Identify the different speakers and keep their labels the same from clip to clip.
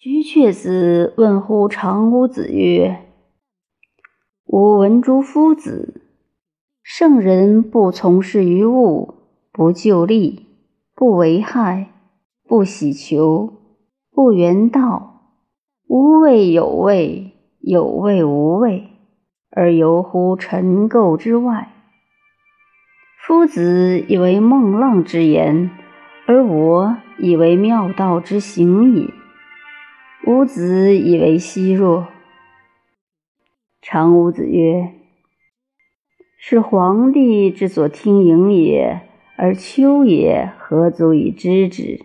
Speaker 1: 居阙子问乎长乌子曰：“吾闻诸夫子，圣人不从事于物，不就利，不为害，不喜求，不缘道，无畏有畏，有畏无畏，而游乎尘垢之外。夫子以为孟浪之言，而我以为妙道之行也。”吾子以为奚若？常吾子曰：“是皇帝之所听盈也，而丘也何足以知之？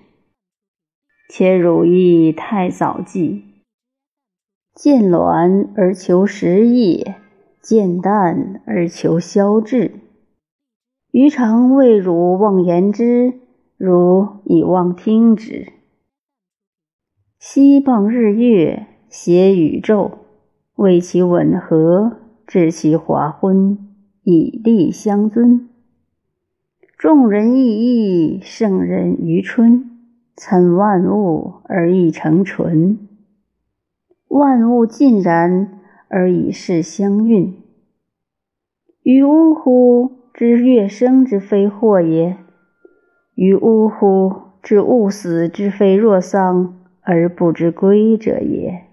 Speaker 1: 且汝亦太早计，见卵而求实也，见淡而求消滞。余常谓汝妄言之，汝以妄听之。”西傍日月，挟宇宙，为其吻合，致其华昏，以利相尊。众人异义，圣人于春，参万物而异成纯。万物尽然，而以是相运。于呜呼！知月生之非祸也；于呜呼！知物死之非若丧。而不知归者也。